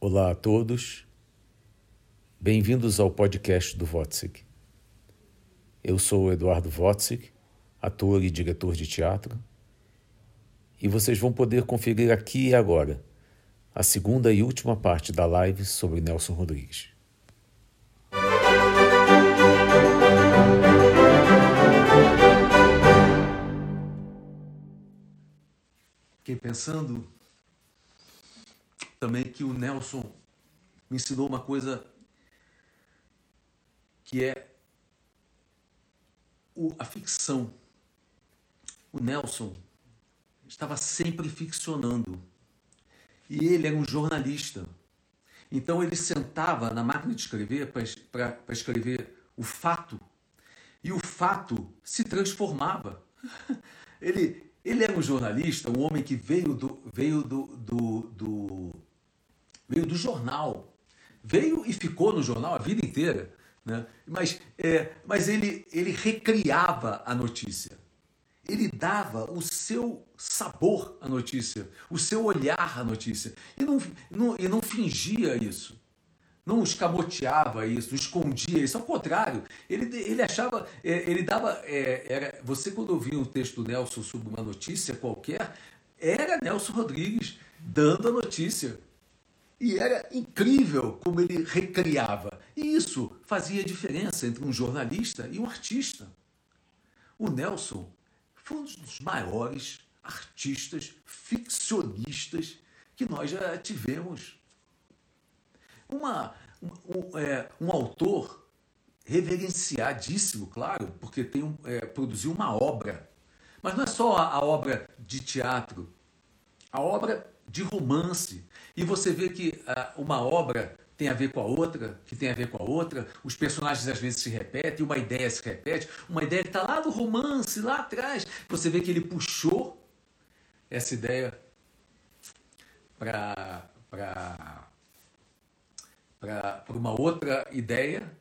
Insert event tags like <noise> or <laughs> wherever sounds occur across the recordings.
Olá a todos, bem-vindos ao podcast do Votzig. Eu sou o Eduardo Votzig, ator e diretor de teatro, e vocês vão poder conferir aqui e agora a segunda e última parte da live sobre Nelson Rodrigues. Fiquei pensando também que o Nelson me ensinou uma coisa que é a ficção. O Nelson estava sempre ficcionando. E ele era um jornalista. Então ele sentava na máquina de escrever para escrever o fato. E o fato se transformava. <laughs> Ele, ele era um jornalista, um homem que veio do, veio do, do, do, veio do jornal. Veio e ficou no jornal a vida inteira. Né? Mas, é, mas ele, ele recriava a notícia. Ele dava o seu sabor à notícia, o seu olhar à notícia. E não, não, e não fingia isso. Não escamoteava isso, escondia isso. Ao contrário, ele, ele achava, é, ele dava. É, era, você, quando ouvia um texto do Nelson sobre uma notícia qualquer, era Nelson Rodrigues dando a notícia. E era incrível como ele recriava. E isso fazia diferença entre um jornalista e um artista. O Nelson foi um dos maiores artistas ficcionistas que nós já tivemos. Uma, um, é, um autor reverenciadíssimo, claro, porque tem um, é, produziu uma obra. Mas não é só a, a obra de teatro, a obra de romance. E você vê que uh, uma obra tem a ver com a outra, que tem a ver com a outra, os personagens às vezes se repetem, uma ideia se repete, uma ideia que está lá no romance, lá atrás. Você vê que ele puxou essa ideia para uma outra ideia,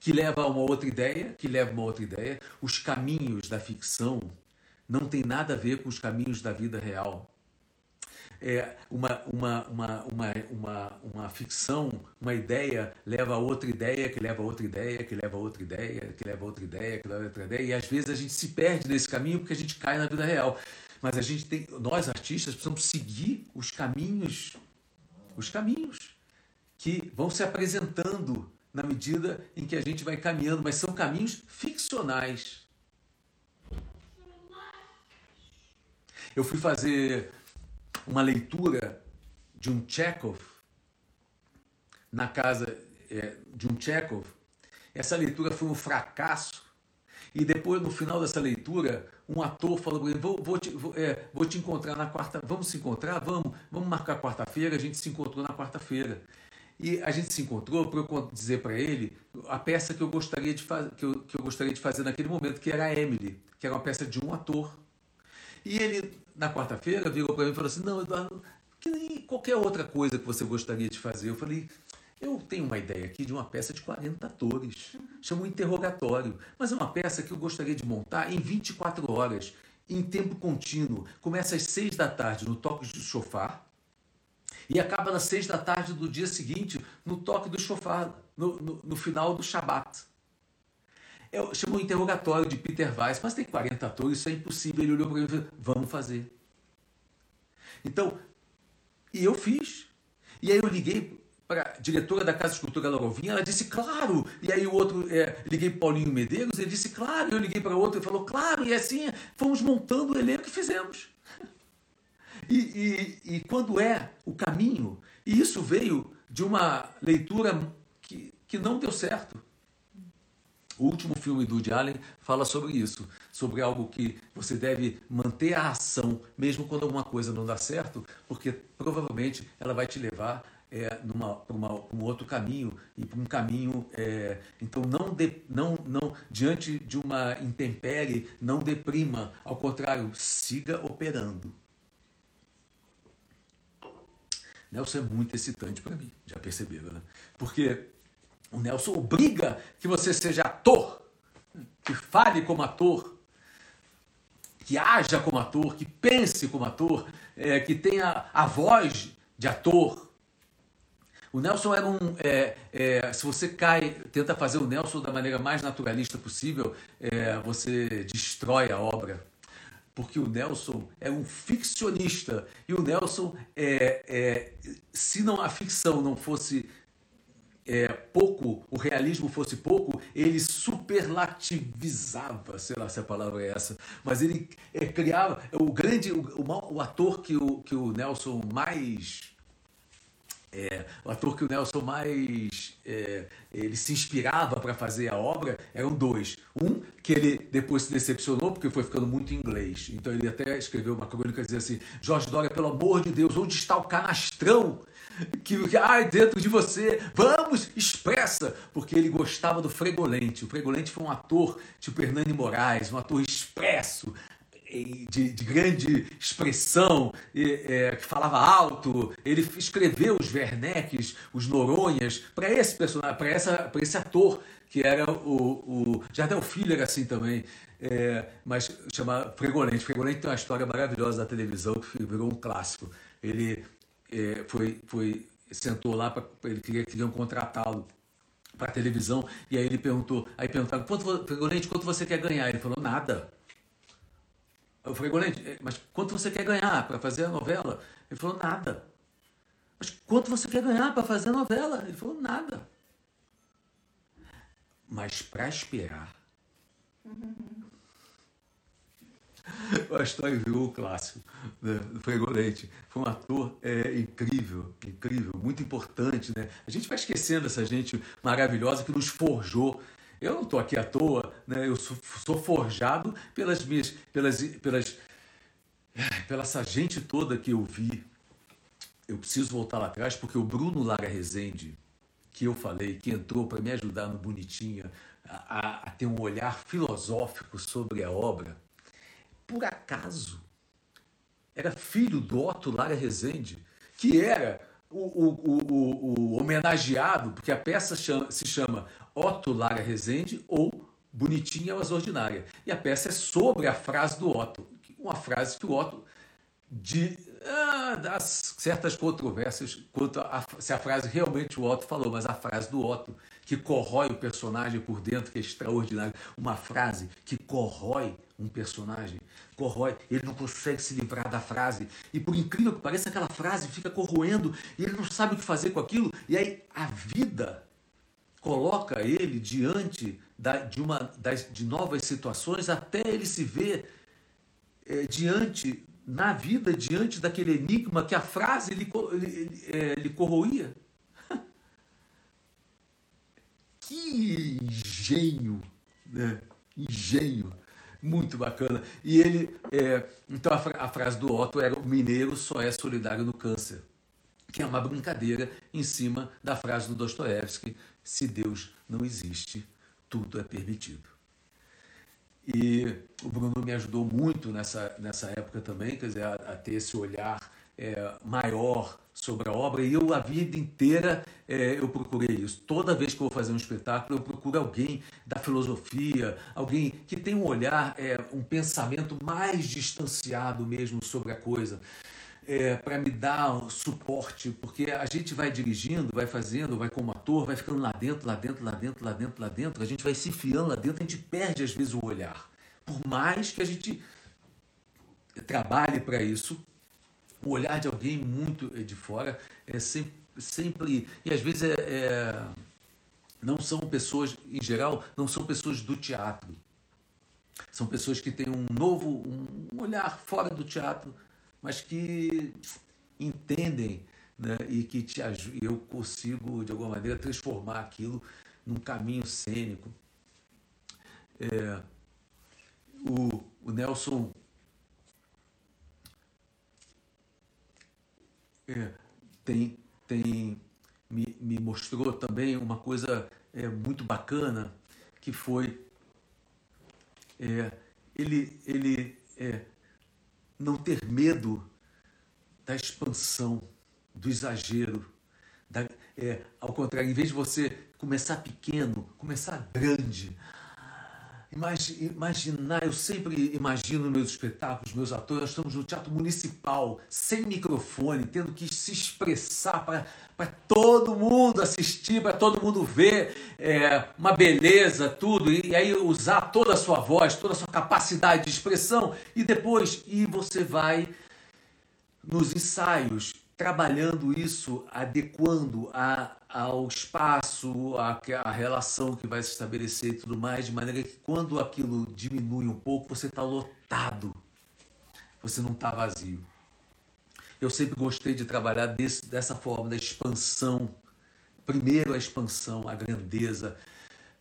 que leva a uma outra ideia, que leva a uma outra ideia. Os caminhos da ficção não tem nada a ver com os caminhos da vida real é, uma, uma, uma, uma, uma, uma ficção, uma ideia leva a outra ideia, que leva a outra ideia, que leva a outra ideia, que leva a outra ideia, que leva a outra ideia, e às vezes a gente se perde nesse caminho porque a gente cai na vida real. Mas a gente tem, nós artistas precisamos seguir os caminhos, os caminhos que vão se apresentando na medida em que a gente vai caminhando, mas são caminhos ficcionais. Eu fui fazer uma leitura de um Chekhov na casa é, de um Chekhov. Essa leitura foi um fracasso. E depois, no final dessa leitura, um ator falou para ele: vou, vou, te, vou, é, vou te encontrar na quarta. Vamos se encontrar? Vamos, vamos marcar quarta-feira. A gente se encontrou na quarta-feira. E a gente se encontrou para eu dizer para ele a peça que eu gostaria de que eu, que eu gostaria de fazer naquele momento, que era a Emily, que era uma peça de um ator. E ele na quarta-feira, virou para mim e falou assim: Não, Eduardo, que nem qualquer outra coisa que você gostaria de fazer. Eu falei: Eu tenho uma ideia aqui de uma peça de 40 atores, chama Interrogatório, mas é uma peça que eu gostaria de montar em 24 horas, em tempo contínuo. Começa às 6 da tarde no toque do chofar e acaba às 6 da tarde do dia seguinte no toque do chofar, no, no, no final do Shabat. Eu chamo o interrogatório de Peter Weiss, mas tem 40 atores, isso é impossível. Ele olhou para mim e falou: vamos fazer. Então, e eu fiz. E aí eu liguei para a diretora da Casa de Cultura Larovinha, ela disse, claro. E aí o outro, é, liguei para Paulinho Medeiros, ele disse, claro. Eu liguei para outro, ele falou, claro. E assim, fomos montando o elenco e fizemos. <laughs> E, e, e quando é o caminho, e isso veio de uma leitura que, que não deu certo. O último filme do Woody Allen fala sobre isso, sobre algo que você deve manter a ação, mesmo quando alguma coisa não dá certo, porque provavelmente ela vai te levar é, para um outro caminho e para um caminho é, então não, de, não não diante de uma intempérie não deprima ao contrário siga operando. Nelson é muito excitante para mim já perceberam né? Porque o Nelson obriga que você seja ator, que fale como ator, que haja como ator, que pense como ator, é, que tenha a voz de ator. O Nelson era um. É, é, se você cai, tenta fazer o Nelson da maneira mais naturalista possível, é, você destrói a obra. Porque o Nelson é um ficcionista. E o Nelson, é, é, se não a ficção não fosse é, pouco, o realismo fosse pouco, ele superlativizava, sei lá se a palavra é essa, mas ele é, criava. O grande, o, o ator que o, que o Nelson mais é, o ator que o Nelson mais é, ele se inspirava para fazer a obra eram dois. Um que ele depois se decepcionou porque foi ficando muito inglês. Então ele até escreveu uma crônica dizendo assim: Jorge Dória, pelo amor de Deus, onde está o canastrão que ai dentro de você? Vamos, expressa! Porque ele gostava do Fregolente. O Fregolente foi um ator tipo Hernani Moraes, um ator expresso, de, de, grande expressão, é, que falava alto. Ele escreveu os Werneckes, os Noronhas, para esse personagem, para esse ator, que era o, o Jardel Filho, era assim também. É, mas chama Fregolente. Fregolente tem uma história maravilhosa da televisão que virou um clássico. Ele é, foi, foi, sentou lá, pra, ele queria, queriam contratá-lo para televisão, e aí ele perguntou, aí perguntaram, quanto, Fregolente, quanto você quer ganhar? Ele falou, nada. Eu falei, Golente, é, mas quanto você quer ganhar para fazer a novela? Ele falou, nada. Mas quanto você quer ganhar para fazer a novela? Ele falou, nada. Mas para esperar. <laughs> A história virou o clássico né, do Fregolente. Foi um ator é, incrível, incrível, muito importante. Né? A gente vai esquecendo essa gente maravilhosa que nos forjou eu não estou aqui à toa, né? eu sou, sou, forjado pelas minhas, pelas, pelas, pela essa gente toda que eu vi. Eu preciso voltar lá atrás porque o Bruno Lara Rezende, que eu falei, que entrou para me ajudar no Bonitinha a, a, ter um olhar filosófico sobre a obra, por acaso era filho do Otto Lara Rezende, que era o, o, o, o, homenageado, porque a peça chama, se chama Otto Lara Rezende ou Bonitinha ou As Ordinária. E a peça é sobre a frase do Otto, uma frase que o Otto de ah, das certas controvérsias quanto a se a frase realmente o Otto falou, mas a frase do Otto que corrói o personagem por dentro, que é extraordinário, uma frase que corrói um personagem, corrói, ele não consegue se livrar da frase, e por incrível que pareça, aquela frase fica corroendo, e ele não sabe o que fazer com aquilo, e aí a vida coloca ele diante da, de, uma, das, de novas situações até ele se ver é, diante, na vida, diante daquele enigma que a frase lhe, lhe, é, lhe corroía. <laughs> que engenho, né? engenho, muito bacana. E ele, é, então a, a frase do Otto era: o mineiro só é solidário no câncer que é uma brincadeira em cima da frase do Dostoiévski: se Deus não existe, tudo é permitido. E o Bruno me ajudou muito nessa, nessa época também, quer dizer, a, a ter esse olhar é, maior sobre a obra. E eu, a vida inteira, é, eu procurei isso. Toda vez que eu vou fazer um espetáculo, eu procuro alguém da filosofia, alguém que tem um olhar, é, um pensamento mais distanciado mesmo sobre a coisa é, para me dar suporte, porque a gente vai dirigindo, vai fazendo, vai como ator, vai ficando lá dentro, lá dentro, lá dentro, lá dentro, lá dentro, a gente vai se enfiando lá dentro, a gente perde às vezes o olhar. Por mais que a gente trabalhe para isso, o olhar de alguém muito de fora é sempre, sempre e às vezes é, é, não são pessoas, em geral, não são pessoas do teatro. São pessoas que têm um novo, um olhar fora do teatro, mas que entendem né, e que te eu consigo, de alguma maneira, transformar aquilo num caminho cênico. É, o, o Nelson é, tem, tem me, me mostrou também uma coisa é, muito bacana que foi é, ele, ele é, não ter medo da expansão, do exagero. Da, é, ao contrário, em vez de você começar pequeno, começar grande. Imaginar, eu sempre imagino meus espetáculos, meus atores, nós estamos no teatro municipal, sem microfone, tendo que se expressar para todo mundo assistir, para todo mundo ver é, uma beleza, tudo, e, e, aí usar toda a sua voz, toda a sua capacidade de expressão, e depois e você vai nos ensaios trabalhando isso, adequando a, ao espaço, a, a relação que vai se estabelecer e tudo mais, de maneira que quando aquilo diminui um pouco, você está lotado, você não está vazio. Eu sempre gostei de trabalhar desse, dessa forma, da expansão. Primeiro a expansão, a grandeza,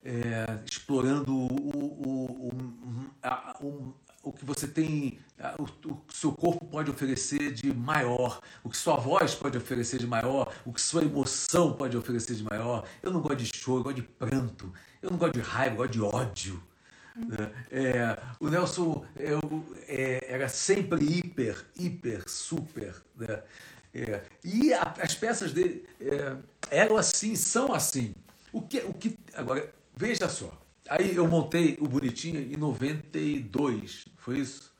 é, explorando o, o, o, a, o, que você tem, o, o seu corpo pode oferecer de maior, o que sua voz pode oferecer de maior, o que sua emoção pode oferecer de maior. Eu não gosto de choro, eu gosto de pranto, eu não gosto de raiva, eu gosto de ódio. Né? É, o Nelson eu, é, era sempre hiper, hiper, super. Né? É, e a, as peças dele é, eram assim, são assim. O que, o que, agora, veja só. Aí eu montei o Bonitinho em 92, foi isso?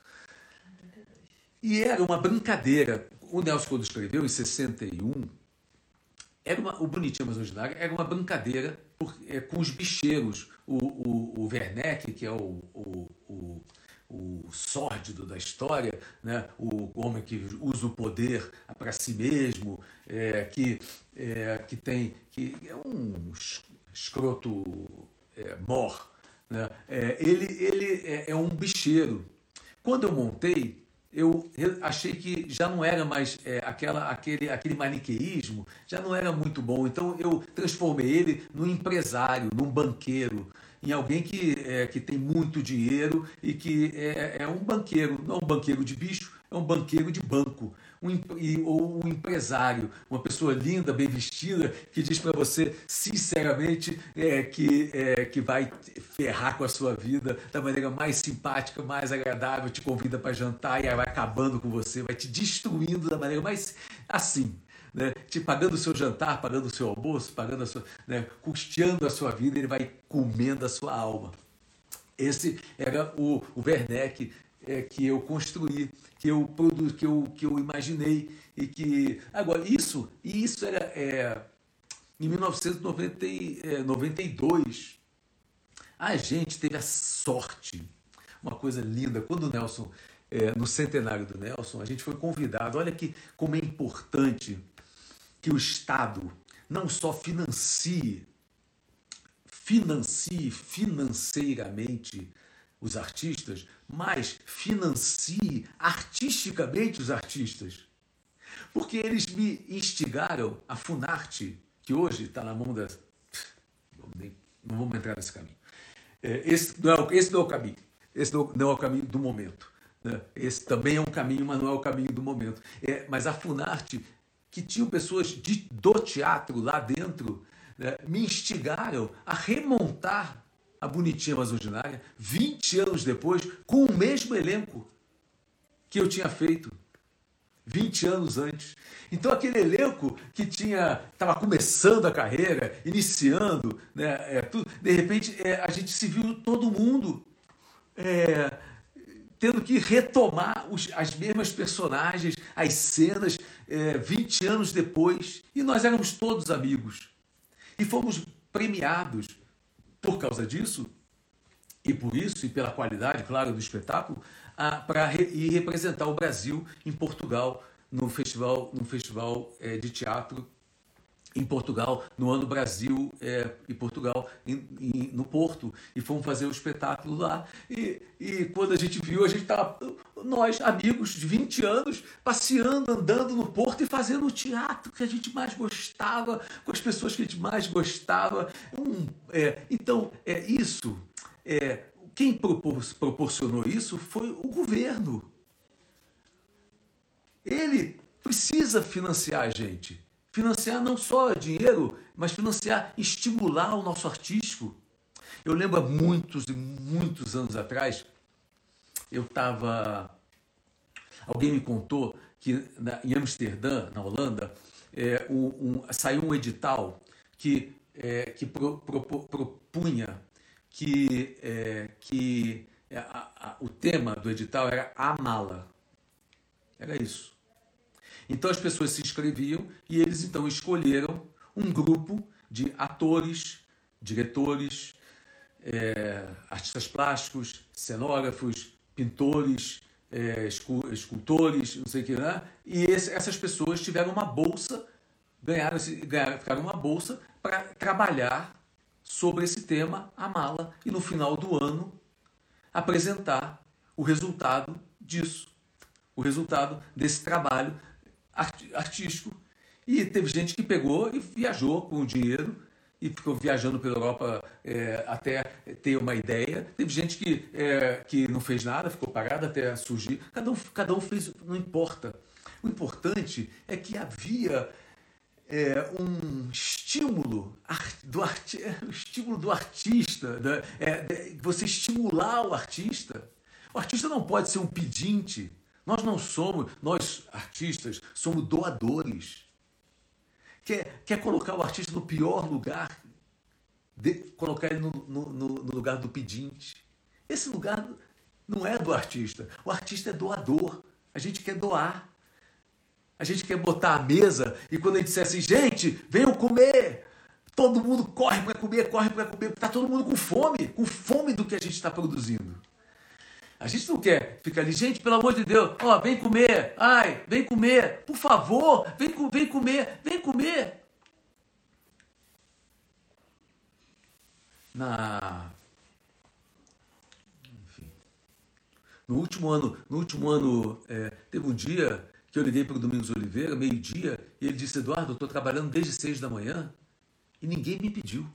E era uma brincadeira. O Nelson, quando escreveu, em 61, era uma, o Bonitinho Mas Ordinário era uma brincadeira por, é, com os bicheiros. O, o, o Werneck, que é o, o, o, o sórdido da história, né? o homem que usa o poder para si mesmo, é, que, é, que tem que é um escroto é, mor, né? É, ele ele é, é, um bicheiro. Quando eu montei, eu achei que já não era mais é, aquela, aquele, aquele maniqueísmo, já não era muito bom. Então eu transformei ele num empresário, num banqueiro, em alguém que, é, que tem muito dinheiro e que é, é um banqueiro, não um banqueiro de bicho, é um banqueiro de banco um, ou um empresário, uma pessoa linda, bem vestida, que diz para você sinceramente é, que, é, que vai ferrar com a sua vida da maneira mais simpática, mais agradável, te convida para jantar e aí vai acabando com você, vai te destruindo da maneira mais assim. Né, te pagando o seu jantar, pagando o seu almoço, pagando a sua, né, custeando a sua vida, ele vai comendo a sua alma. Esse era o, o Werneck é, que eu construí, que eu produzi, que eu, que eu imaginei e que agora isso e isso era é, em 1992 a gente teve a sorte, uma coisa linda quando o Nelson é, no centenário do Nelson a gente foi convidado. Olha que como é importante que o Estado não só financie financie financeiramente os artistas, mas financie artisticamente os artistas. Porque eles me instigaram a Funarte, que hoje está na mão das. Não vamos entrar nesse caminho. É, esse não é, esse não é o caminho. Esse não, é o caminho do momento. Né? Esse também é um caminho, mas não é o caminho do momento. É, mas a Funarte, que tinham pessoas de, do teatro lá dentro, né, me instigaram a remontar a Bonitinha Mas Ordinária, 20 anos depois, com o mesmo elenco que eu tinha feito 20 anos antes. Então aquele elenco que tinha estava começando a carreira, iniciando, né, é, tudo, de repente é, a gente se viu todo mundo é, tendo que retomar os, as mesmas personagens, as cenas, é, 20 anos depois, e nós éramos todos amigos. E fomos premiados por causa disso, e por isso, e pela qualidade, claro, do espetáculo, para re, ir representar o Brasil em Portugal, no festival, no festival é, de teatro em Portugal, no ano Brasil é, e Portugal, em, em, no Porto, e fomos fazer o espetáculo lá. E, e quando a gente viu, a gente estava, nós, amigos de 20 anos, passeando, andando no Porto e fazendo o teatro que a gente mais gostava, com as pessoas que a gente mais gostava. Um, é, então, é isso. É, quem propor, proporcionou isso foi o governo. Ele precisa financiar a gente. Financiar não só dinheiro, mas financiar, estimular o nosso artístico. Eu lembro há muitos e muitos anos atrás, eu estava. Alguém me contou que na, em Amsterdã, na Holanda, é, um, um, saiu um edital que, é, que pro, pro, propunha que, é, que é, a, a, o tema do edital era a mala. Era isso. Então as pessoas se inscreviam e eles então escolheram um grupo de atores, diretores, é, artistas plásticos, cenógrafos, pintores, é, escultores, não sei o que, né? E esse, essas pessoas tiveram uma bolsa, ganharam, ganharam ficaram uma bolsa para trabalhar sobre esse tema, a mala, e no final do ano apresentar o resultado disso, o resultado desse trabalho artístico. E teve gente que pegou e viajou com o dinheiro e ficou viajando pela Europa é, até ter uma ideia. Teve gente que, é, que não fez nada, ficou parada até surgir. Cada um, cada um fez, não importa. O importante é que havia é, um estímulo do, arti, um estímulo do artista, da, é, você estimular o artista. O artista não pode ser um pedinte. Nós não somos, nós artistas, somos doadores quer, quer colocar o artista no pior lugar, de, colocar ele no, no, no lugar do pedinte. Esse lugar não é do artista. O artista é doador. A gente quer doar. A gente quer botar a mesa e quando a gente disser assim, gente, venham comer. Todo mundo corre para comer, corre para comer. Está todo mundo com fome, com fome do que a gente está produzindo. A gente não quer ficar ali, gente, pelo amor de Deus, ó, vem comer, ai, vem comer, por favor, vem, vem comer, vem comer. Na. No último ano, no último ano é, teve um dia que eu liguei para o Domingos Oliveira, meio-dia, e ele disse: Eduardo, estou trabalhando desde seis da manhã e ninguém me pediu.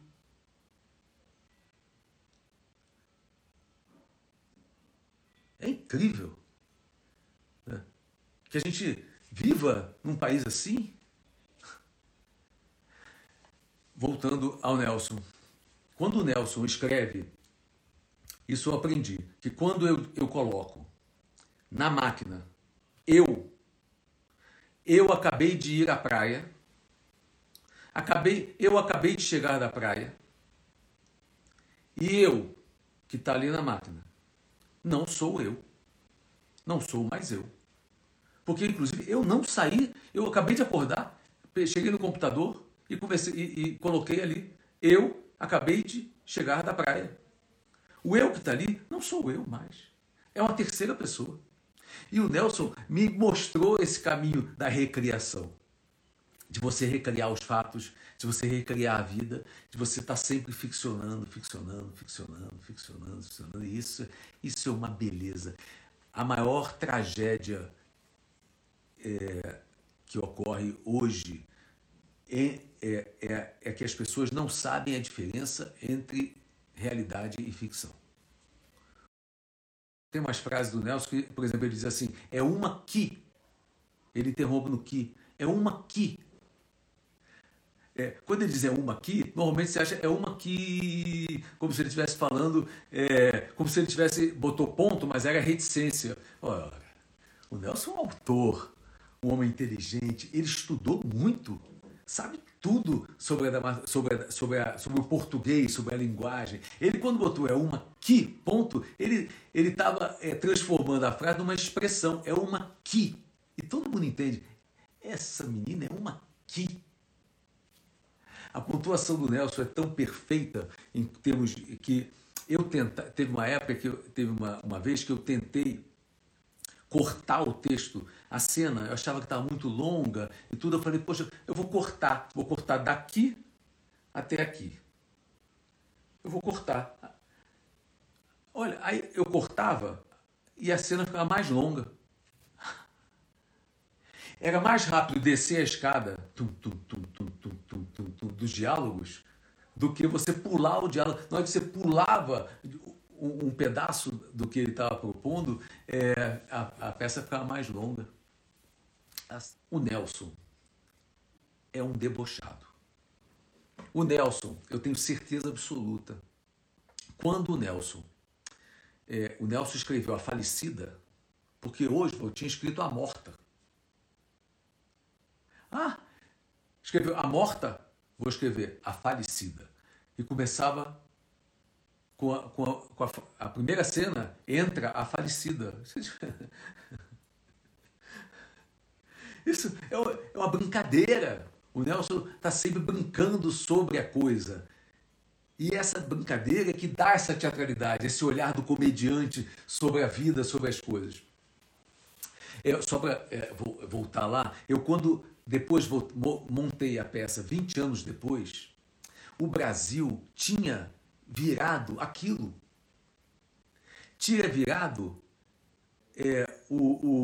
É incrível né? que a gente viva num país assim. Voltando ao Nelson. Quando o Nelson escreve, isso eu aprendi, que quando eu, eu coloco na máquina, eu, eu acabei de ir à praia, acabei, eu acabei de chegar da praia, e eu, que está ali na máquina, não sou eu. Não sou mais eu. Porque, inclusive, eu não saí, eu acabei de acordar, cheguei no computador e, conversei, e, e coloquei ali, eu acabei de chegar da praia. O eu que está ali não sou eu mais. É uma terceira pessoa. E o Nelson me mostrou esse caminho da recriação. De você recriar os fatos, de você recriar a vida, de você estar tá sempre ficcionando, ficcionando, ficcionando, ficcionando, ficcionando. Isso, isso é uma beleza. A maior tragédia é, que ocorre hoje é, é, é, é que as pessoas não sabem a diferença entre realidade e ficção. Tem umas frases do Nelson que, por exemplo, ele diz assim: é uma que. Ele interrompe no que. É uma que é, quando ele diz é uma aqui, normalmente você acha é uma que, como se ele estivesse falando, é, como se ele tivesse, botou ponto, mas era reticência. Olha, o Nelson é um autor, um homem inteligente, ele estudou muito, sabe tudo sobre, a, sobre, a, sobre, a, sobre o português, sobre a linguagem. Ele, quando botou é uma que, ponto, ele estava é, transformando a frase numa expressão, é uma que. E todo mundo entende, essa menina é uma que a pontuação do Nelson é tão perfeita em termos de que eu tenta, teve uma época que eu, teve uma, uma vez que eu tentei cortar o texto, a cena, eu achava que estava muito longa e tudo, eu falei, poxa, eu vou cortar, vou cortar daqui até aqui. Eu vou cortar. Olha, aí eu cortava e a cena ficava mais longa. Era mais rápido descer a escada dos diálogos do que você pular o diálogo. Na hora que você pulava um, um pedaço do que ele estava propondo, é, a, a peça ficava mais longa. O Nelson é um debochado. O Nelson, eu tenho certeza absoluta, quando o Nelson, é, o Nelson escreveu A Falecida, porque hoje eu tinha escrito A Morta. Ah, escreveu a morta, vou escrever a falecida. E começava com a, com a, com a, a primeira cena, entra a falecida. <laughs> Isso é uma brincadeira. O Nelson está sempre brincando sobre a coisa. E essa brincadeira é que dá essa teatralidade, esse olhar do comediante sobre a vida, sobre as coisas. Eu, só para é, voltar lá, eu quando depois montei a peça 20 anos depois, o Brasil tinha virado aquilo. Tinha virado é, o, o,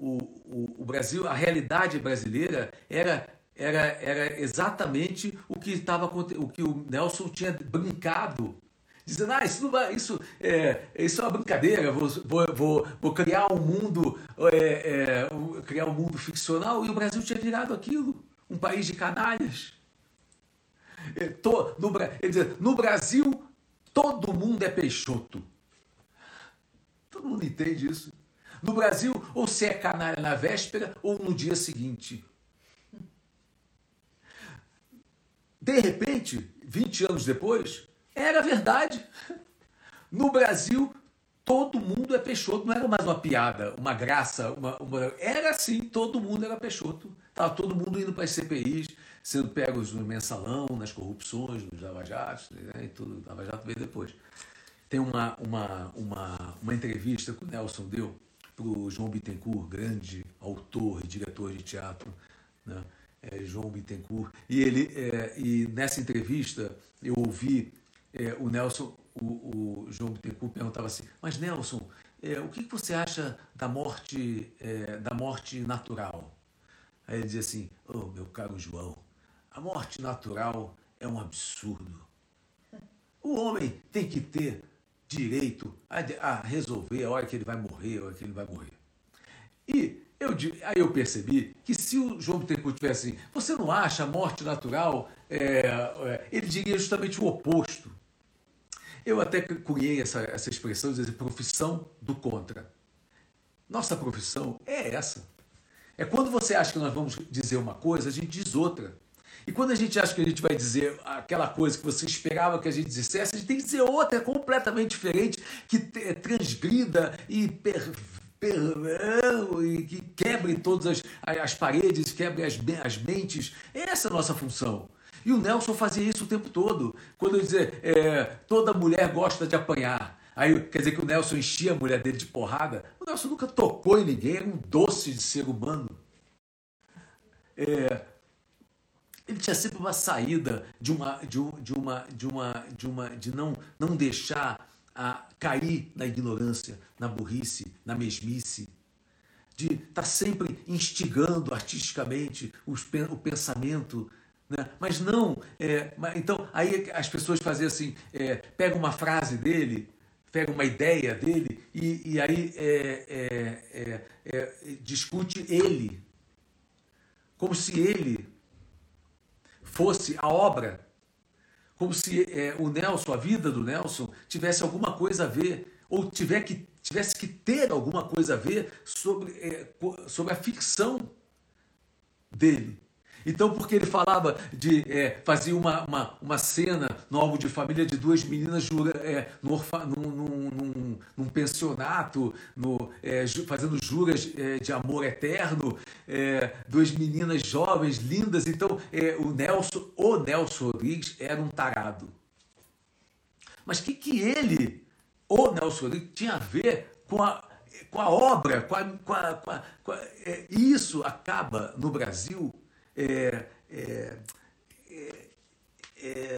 o, o, Brasil, a realidade brasileira era era, era exatamente o que estava o que o Nelson tinha brincado dizendo, ah, isso, não vai, isso, é, isso é uma brincadeira, vou, vou, vou, criar um mundo, é, é, criar um mundo ficcional, e o Brasil tinha virado aquilo, um país de canalhas. É, tô, no, dizer, no Brasil, todo mundo é peixoto. Todo mundo entende isso. No Brasil, ou você é canalha na véspera ou no dia seguinte. De repente, 20 anos depois, era verdade. No Brasil, todo mundo é Peixoto. Não era mais uma piada, uma graça. Uma, uma... Era assim, todo mundo era Peixoto. Estava todo mundo indo para as CPIs, sendo pegos no mensalão, nas corrupções, nos Lava Jatos, né, e tudo. Lava Jato veio depois. Tem uma, uma, uma, uma entrevista que o Nelson deu para o João Bittencourt, grande autor e diretor de teatro, né? É, João Bittencourt. E, ele, é, e nessa entrevista eu ouvi é, o Nelson, o, o João Bittencourt perguntava assim, mas Nelson, é, o que você acha da morte, é, da morte natural? Aí ele dizia assim, oh, meu caro João, a morte natural é um absurdo. O homem tem que ter direito a, a resolver a hora que ele vai morrer, a hora que ele vai morrer. E eu, aí eu percebi que se o João Bittencourt tivesse assim, você não acha a morte natural, é, é, ele diria justamente o oposto. Eu até cunhei essa, essa expressão de dizer profissão do contra. Nossa profissão é essa. É quando você acha que nós vamos dizer uma coisa, a gente diz outra. E quando a gente acha que a gente vai dizer aquela coisa que você esperava que a gente dissesse, a gente tem que dizer outra completamente diferente, que transgrida e per, e que quebre todas as, as paredes, quebre as, as mentes. Essa é a nossa função. E o Nelson fazia isso o tempo todo. Quando eu dizia, é, toda mulher gosta de apanhar. Aí quer dizer que o Nelson enchia a mulher dele de porrada. O Nelson nunca tocou em ninguém, era um doce de ser humano. É, ele tinha sempre uma saída de uma de, um, de uma de uma de uma de não não deixar a cair na ignorância, na burrice, na mesmice, de estar tá sempre instigando artisticamente os, o pensamento né? Mas não, é, então aí as pessoas faziam assim, é, pega uma frase dele, pega uma ideia dele e, e aí é, é, é, é discute ele, como se ele fosse a obra, como se o Nelson, a vida do Nelson, tivesse alguma coisa a ver, ou tiver que, tivesse que ter alguma coisa a ver sobre, sobre a ficção dele. Então, porque ele falava de. É, fazia uma, uma, uma cena no álbum de família de duas meninas jura, é, no orfa, num, num, num, num pensionato, no, é, fazendo juras é, de amor eterno, é, duas meninas jovens, lindas. Então, é, o Nelson, o Nelson Rodrigues, era um tarado. Mas o que, que ele, o Nelson Rodrigues, tinha a ver com a, com a obra, com a, com a, com a, com é, isso acaba no Brasil é, é, é,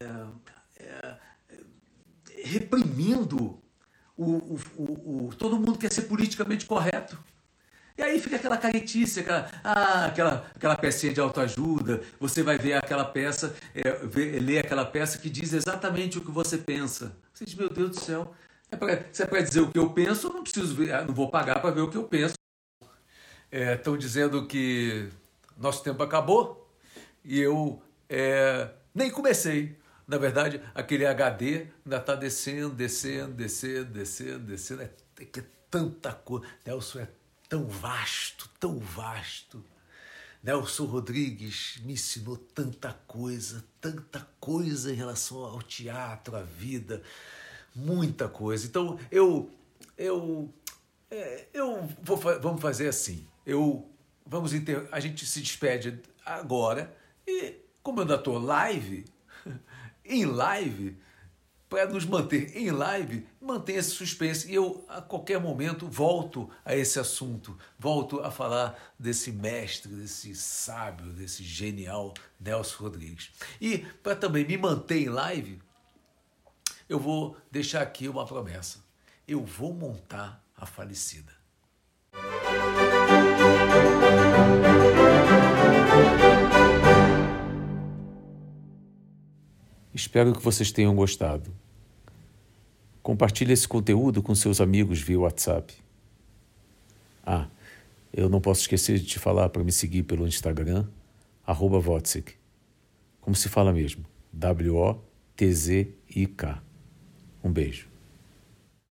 é, reprimindo o, o, o, o, todo mundo quer ser politicamente correto. E aí fica aquela caretice, aquela, ah, aquela, aquela pecinha de autoajuda. Você vai ver aquela peça, é, ver, ler aquela peça que diz exatamente o que você pensa. Você diz, meu Deus do céu, é pra, se é para dizer o que eu penso, eu não preciso ver, não vou pagar para ver o que eu penso. Estão é, dizendo que nosso tempo acabou e eu é, nem comecei. Na verdade, aquele HD ainda está descendo, descendo, descendo, descendo, descendo. É, é, é tanta coisa. Nelson é tão vasto, tão vasto. Nelson Rodrigues me ensinou tanta coisa, tanta coisa em relação ao teatro, à vida. muita coisa. Então eu eu é, eu vou vamos fazer assim. Eu vamos inter, a gente se despede agora e como eu ainda estou live <laughs> em live para nos manter em live, manter esse suspense. E eu, a qualquer momento, volto a esse assunto, volto a falar desse mestre, desse sábio, desse genial Nelson Rodrigues. E para também me manter em live, eu vou deixar aqui uma promessa. Eu vou montar a falecida. Espero que vocês tenham gostado. Compartilhe esse conteúdo com seus amigos via WhatsApp. Ah, eu não posso esquecer de te falar para me seguir pelo Instagram, arroba. Como se fala mesmo, W-O-T-Z-I-K. Um beijo.